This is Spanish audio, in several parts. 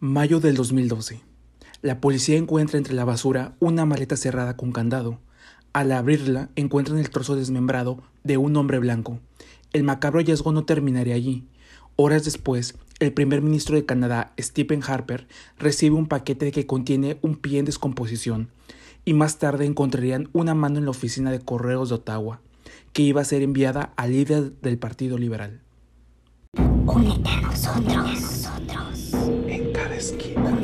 Mayo del 2012. La policía encuentra entre la basura una maleta cerrada con candado. Al abrirla, encuentran el trozo desmembrado de un hombre blanco. El macabro hallazgo no terminaría allí. Horas después, el primer ministro de Canadá, Stephen Harper, recibe un paquete que contiene un pie en descomposición, y más tarde encontrarían una mano en la oficina de correos de Ottawa, que iba a ser enviada al líder del Partido Liberal. Únete a nosotros. En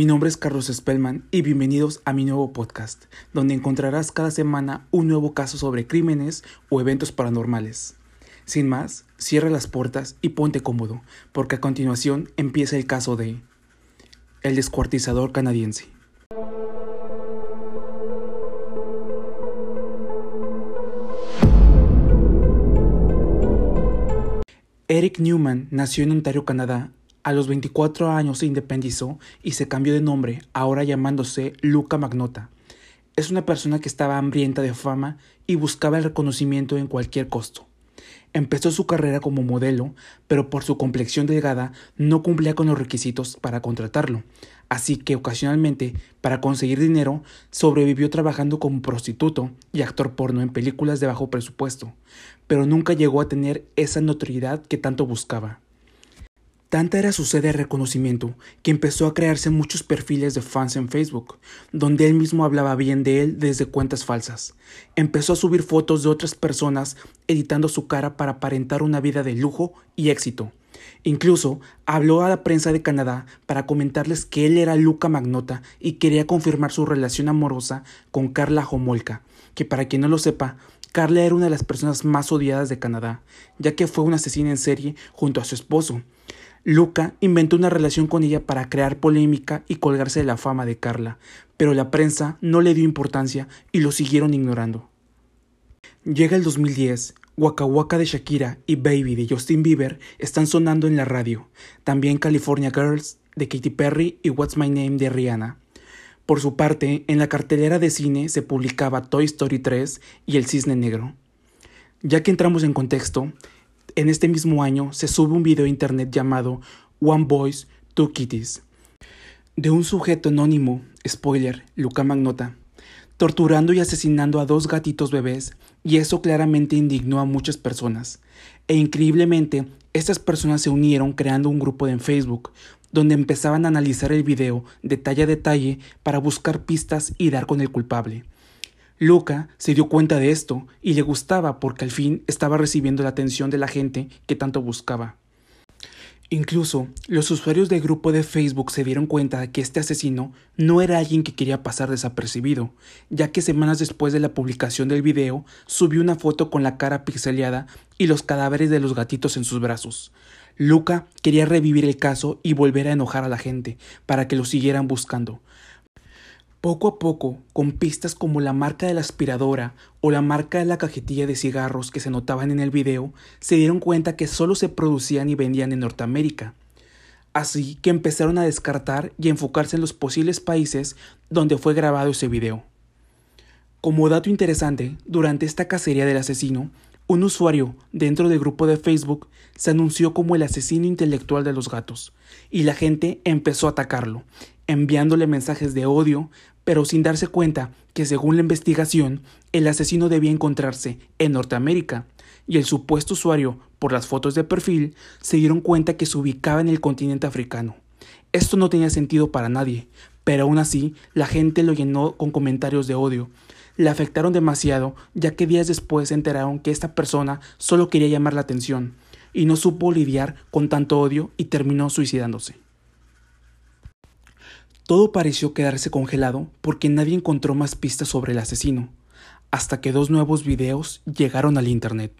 mi nombre es Carlos Spellman y bienvenidos a mi nuevo podcast, donde encontrarás cada semana un nuevo caso sobre crímenes o eventos paranormales. Sin más, cierra las puertas y ponte cómodo, porque a continuación empieza el caso de El descuartizador canadiense. Eric Newman nació en Ontario, Canadá. A los 24 años se independizó y se cambió de nombre, ahora llamándose Luca Magnota. Es una persona que estaba hambrienta de fama y buscaba el reconocimiento en cualquier costo. Empezó su carrera como modelo, pero por su complexión delgada no cumplía con los requisitos para contratarlo, así que ocasionalmente, para conseguir dinero, sobrevivió trabajando como prostituto y actor porno en películas de bajo presupuesto, pero nunca llegó a tener esa notoriedad que tanto buscaba. Tanta era su sed de reconocimiento que empezó a crearse muchos perfiles de fans en Facebook, donde él mismo hablaba bien de él desde cuentas falsas. Empezó a subir fotos de otras personas editando su cara para aparentar una vida de lujo y éxito. Incluso habló a la prensa de Canadá para comentarles que él era Luca Magnota y quería confirmar su relación amorosa con Carla Homolka, que para quien no lo sepa, Carla era una de las personas más odiadas de Canadá, ya que fue una asesina en serie junto a su esposo. Luca inventó una relación con ella para crear polémica y colgarse de la fama de Carla, pero la prensa no le dio importancia y lo siguieron ignorando. Llega el 2010, Waka Waka de Shakira y Baby de Justin Bieber están sonando en la radio, también California Girls de Katy Perry y What's My Name de Rihanna. Por su parte, en la cartelera de cine se publicaba Toy Story 3 y El Cisne Negro. Ya que entramos en contexto, en este mismo año se sube un video a internet llamado One Boys, Two Kitties, de un sujeto anónimo, spoiler, Luca Magnota, torturando y asesinando a dos gatitos bebés, y eso claramente indignó a muchas personas. E increíblemente, estas personas se unieron creando un grupo en Facebook, donde empezaban a analizar el video detalle a detalle para buscar pistas y dar con el culpable. Luca se dio cuenta de esto y le gustaba porque al fin estaba recibiendo la atención de la gente que tanto buscaba. Incluso los usuarios del grupo de Facebook se dieron cuenta de que este asesino no era alguien que quería pasar desapercibido, ya que semanas después de la publicación del video subió una foto con la cara pixeleada y los cadáveres de los gatitos en sus brazos. Luca quería revivir el caso y volver a enojar a la gente para que lo siguieran buscando, poco a poco, con pistas como la marca de la aspiradora o la marca de la cajetilla de cigarros que se notaban en el video, se dieron cuenta que solo se producían y vendían en Norteamérica. Así que empezaron a descartar y enfocarse en los posibles países donde fue grabado ese video. Como dato interesante, durante esta cacería del asesino, un usuario dentro del grupo de Facebook se anunció como el asesino intelectual de los gatos, y la gente empezó a atacarlo, enviándole mensajes de odio, pero sin darse cuenta que según la investigación, el asesino debía encontrarse en Norteamérica, y el supuesto usuario, por las fotos de perfil, se dieron cuenta que se ubicaba en el continente africano. Esto no tenía sentido para nadie, pero aún así la gente lo llenó con comentarios de odio. Le afectaron demasiado, ya que días después se enteraron que esta persona solo quería llamar la atención, y no supo lidiar con tanto odio y terminó suicidándose. Todo pareció quedarse congelado porque nadie encontró más pistas sobre el asesino. hasta que dos nuevos videos llegaron al Internet.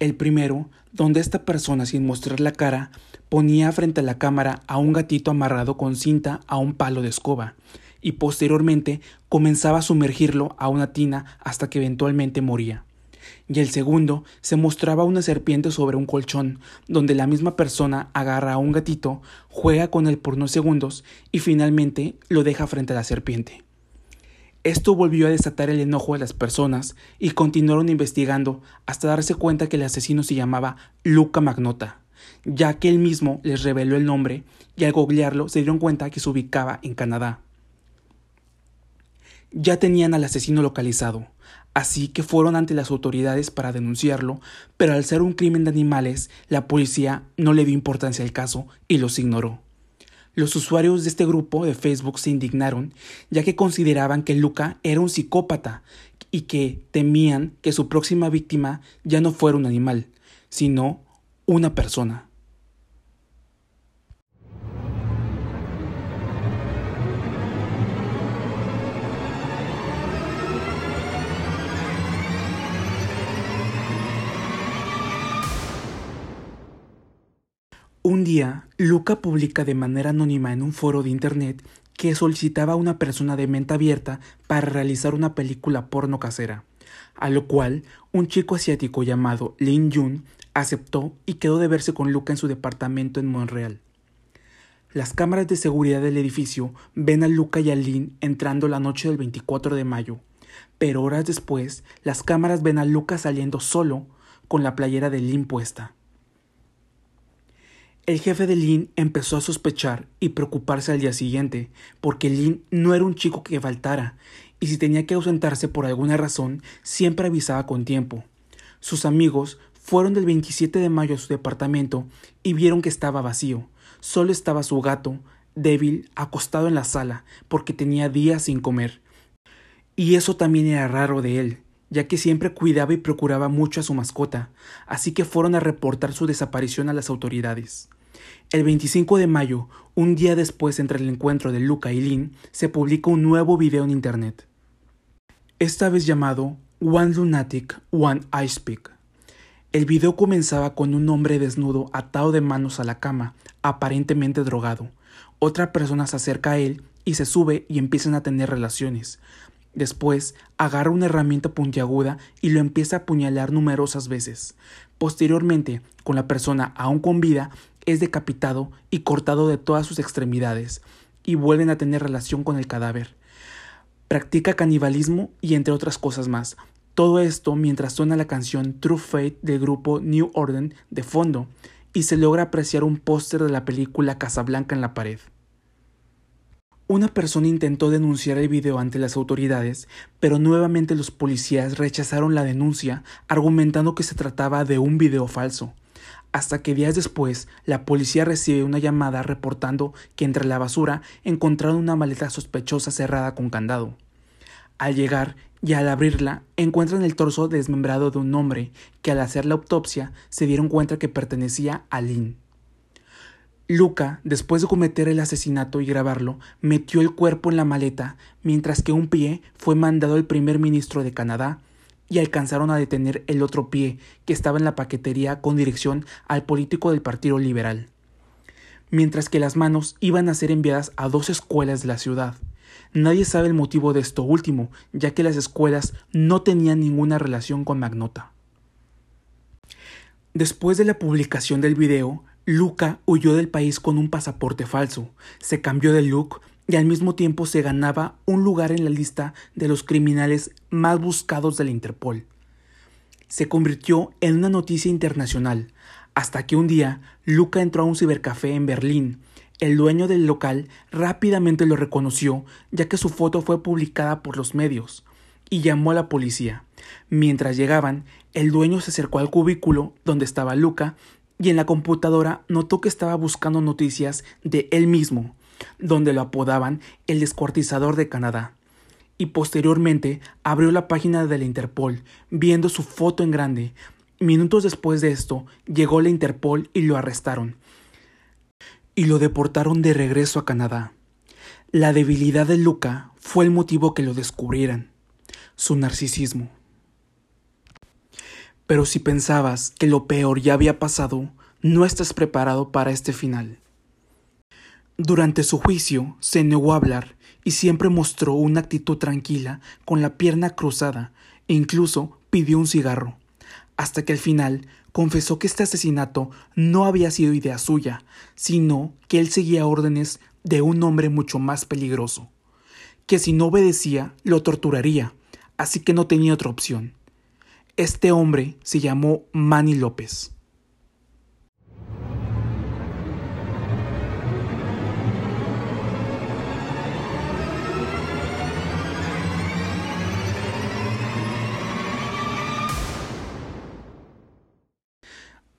El primero, donde esta persona sin mostrar la cara ponía frente a la cámara a un gatito amarrado con cinta a un palo de escoba, y posteriormente comenzaba a sumergirlo a una tina hasta que eventualmente moría. Y el segundo se mostraba una serpiente sobre un colchón, donde la misma persona agarra a un gatito, juega con él por unos segundos y finalmente lo deja frente a la serpiente. Esto volvió a desatar el enojo de las personas y continuaron investigando hasta darse cuenta que el asesino se llamaba Luca Magnota, ya que él mismo les reveló el nombre y al googlearlo se dieron cuenta que se ubicaba en Canadá. Ya tenían al asesino localizado, así que fueron ante las autoridades para denunciarlo, pero al ser un crimen de animales, la policía no le dio importancia al caso y los ignoró. Los usuarios de este grupo de Facebook se indignaron, ya que consideraban que Luca era un psicópata y que temían que su próxima víctima ya no fuera un animal, sino una persona. Un día, Luca publica de manera anónima en un foro de internet que solicitaba a una persona de mente abierta para realizar una película porno casera, a lo cual un chico asiático llamado Lin Jun aceptó y quedó de verse con Luca en su departamento en Montreal. Las cámaras de seguridad del edificio ven a Luca y a Lin entrando la noche del 24 de mayo, pero horas después las cámaras ven a Luca saliendo solo con la playera de Lin puesta. El jefe de Lin empezó a sospechar y preocuparse al día siguiente, porque Lin no era un chico que faltara, y si tenía que ausentarse por alguna razón, siempre avisaba con tiempo. Sus amigos fueron del 27 de mayo a su departamento y vieron que estaba vacío. Solo estaba su gato, débil, acostado en la sala, porque tenía días sin comer. Y eso también era raro de él, ya que siempre cuidaba y procuraba mucho a su mascota, así que fueron a reportar su desaparición a las autoridades. El 25 de mayo, un día después entre el encuentro de Luca y Lynn, se publica un nuevo video en internet. Esta vez llamado One Lunatic, One Ice Pick. El video comenzaba con un hombre desnudo atado de manos a la cama, aparentemente drogado. Otra persona se acerca a él y se sube y empiezan a tener relaciones. Después agarra una herramienta puntiaguda y lo empieza a apuñalar numerosas veces. Posteriormente, con la persona aún con vida, es decapitado y cortado de todas sus extremidades, y vuelven a tener relación con el cadáver. Practica canibalismo y entre otras cosas más. Todo esto mientras suena la canción True Fate del grupo New Order de fondo, y se logra apreciar un póster de la película Casablanca en la pared. Una persona intentó denunciar el video ante las autoridades, pero nuevamente los policías rechazaron la denuncia, argumentando que se trataba de un video falso hasta que días después la policía recibe una llamada reportando que entre la basura encontraron una maleta sospechosa cerrada con candado. Al llegar y al abrirla encuentran el torso desmembrado de un hombre que al hacer la autopsia se dieron cuenta que pertenecía a Lynn. Luca, después de cometer el asesinato y grabarlo, metió el cuerpo en la maleta, mientras que un pie fue mandado al primer ministro de Canadá y alcanzaron a detener el otro pie que estaba en la paquetería con dirección al político del Partido Liberal, mientras que las manos iban a ser enviadas a dos escuelas de la ciudad. Nadie sabe el motivo de esto último, ya que las escuelas no tenían ninguna relación con Magnota. Después de la publicación del video, Luca huyó del país con un pasaporte falso, se cambió de look y al mismo tiempo se ganaba un lugar en la lista de los criminales más buscados de la Interpol. Se convirtió en una noticia internacional, hasta que un día Luca entró a un cibercafé en Berlín. El dueño del local rápidamente lo reconoció, ya que su foto fue publicada por los medios, y llamó a la policía. Mientras llegaban, el dueño se acercó al cubículo donde estaba Luca y en la computadora notó que estaba buscando noticias de él mismo donde lo apodaban el descuartizador de Canadá. Y posteriormente abrió la página de la Interpol, viendo su foto en grande. Minutos después de esto, llegó la Interpol y lo arrestaron. Y lo deportaron de regreso a Canadá. La debilidad de Luca fue el motivo que lo descubrieran. su narcisismo. Pero si pensabas que lo peor ya había pasado, no estás preparado para este final. Durante su juicio se negó a hablar y siempre mostró una actitud tranquila con la pierna cruzada e incluso pidió un cigarro, hasta que al final confesó que este asesinato no había sido idea suya, sino que él seguía órdenes de un hombre mucho más peligroso, que si no obedecía lo torturaría, así que no tenía otra opción. Este hombre se llamó Manny López.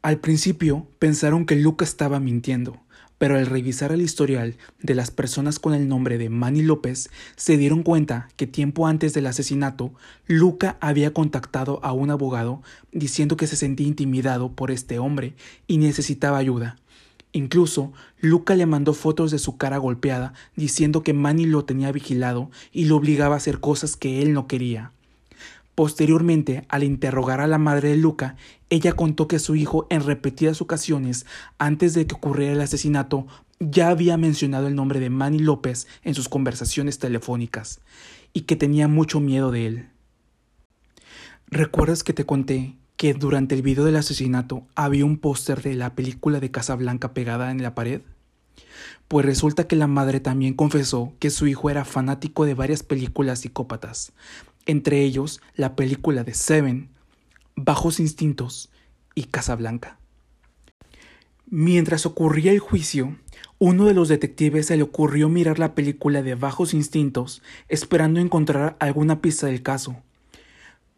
Al principio pensaron que Luca estaba mintiendo, pero al revisar el historial de las personas con el nombre de Manny López, se dieron cuenta que tiempo antes del asesinato, Luca había contactado a un abogado diciendo que se sentía intimidado por este hombre y necesitaba ayuda. Incluso, Luca le mandó fotos de su cara golpeada diciendo que Manny lo tenía vigilado y lo obligaba a hacer cosas que él no quería. Posteriormente, al interrogar a la madre de Luca, ella contó que su hijo en repetidas ocasiones, antes de que ocurriera el asesinato, ya había mencionado el nombre de Manny López en sus conversaciones telefónicas, y que tenía mucho miedo de él. ¿Recuerdas que te conté que durante el video del asesinato había un póster de la película de Casablanca pegada en la pared? Pues resulta que la madre también confesó que su hijo era fanático de varias películas psicópatas, entre ellos la película de Seven, Bajos Instintos y Casablanca. Mientras ocurría el juicio, uno de los detectives se le ocurrió mirar la película de Bajos Instintos esperando encontrar alguna pista del caso.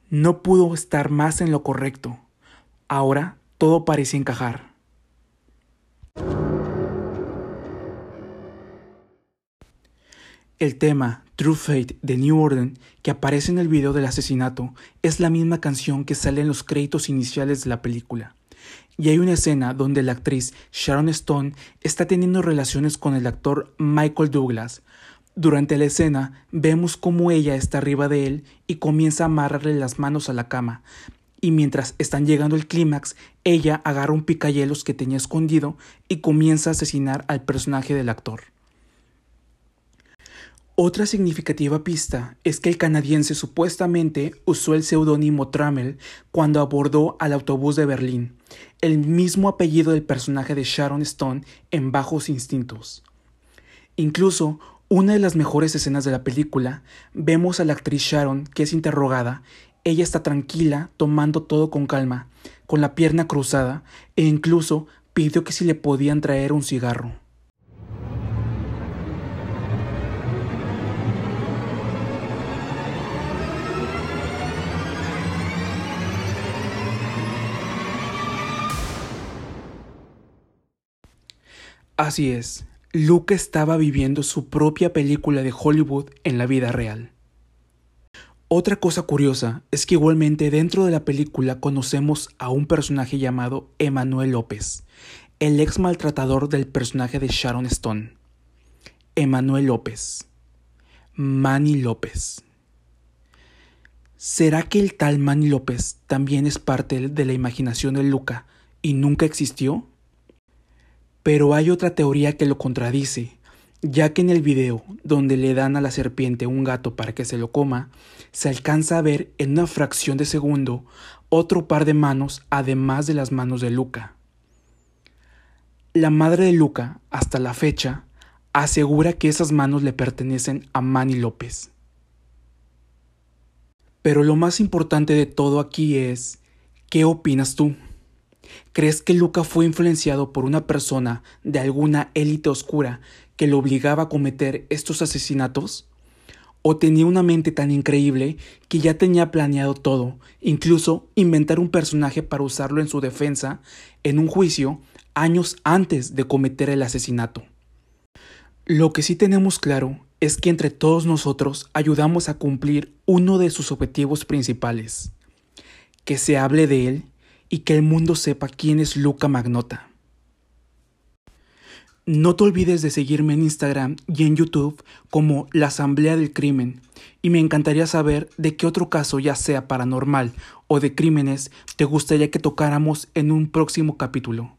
No pudo estar más en lo correcto. Ahora todo parecía encajar. El tema True Fate de New Order que aparece en el video del asesinato es la misma canción que sale en los créditos iniciales de la película. Y hay una escena donde la actriz Sharon Stone está teniendo relaciones con el actor Michael Douglas. Durante la escena vemos cómo ella está arriba de él y comienza a amarrarle las manos a la cama. Y mientras están llegando al clímax, ella agarra un picayelos que tenía escondido y comienza a asesinar al personaje del actor. Otra significativa pista es que el canadiense supuestamente usó el seudónimo Trammell cuando abordó al autobús de Berlín, el mismo apellido del personaje de Sharon Stone en Bajos Instintos. Incluso, una de las mejores escenas de la película, vemos a la actriz Sharon que es interrogada, ella está tranquila, tomando todo con calma, con la pierna cruzada, e incluso pidió que si le podían traer un cigarro. Así es, Luke estaba viviendo su propia película de Hollywood en la vida real. Otra cosa curiosa es que igualmente dentro de la película conocemos a un personaje llamado Emanuel López, el ex maltratador del personaje de Sharon Stone. Emanuel López. Manny López. ¿Será que el tal Manny López también es parte de la imaginación de Luca y nunca existió? Pero hay otra teoría que lo contradice, ya que en el video donde le dan a la serpiente un gato para que se lo coma, se alcanza a ver en una fracción de segundo otro par de manos además de las manos de Luca. La madre de Luca, hasta la fecha, asegura que esas manos le pertenecen a Manny López. Pero lo más importante de todo aquí es, ¿qué opinas tú? ¿Crees que Luca fue influenciado por una persona de alguna élite oscura que lo obligaba a cometer estos asesinatos? ¿O tenía una mente tan increíble que ya tenía planeado todo, incluso inventar un personaje para usarlo en su defensa en un juicio años antes de cometer el asesinato? Lo que sí tenemos claro es que entre todos nosotros ayudamos a cumplir uno de sus objetivos principales, que se hable de él y que el mundo sepa quién es Luca Magnota. No te olvides de seguirme en Instagram y en YouTube como La Asamblea del Crimen y me encantaría saber de qué otro caso, ya sea paranormal o de crímenes, te gustaría que tocáramos en un próximo capítulo.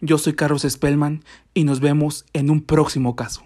Yo soy Carlos Spellman y nos vemos en un próximo caso.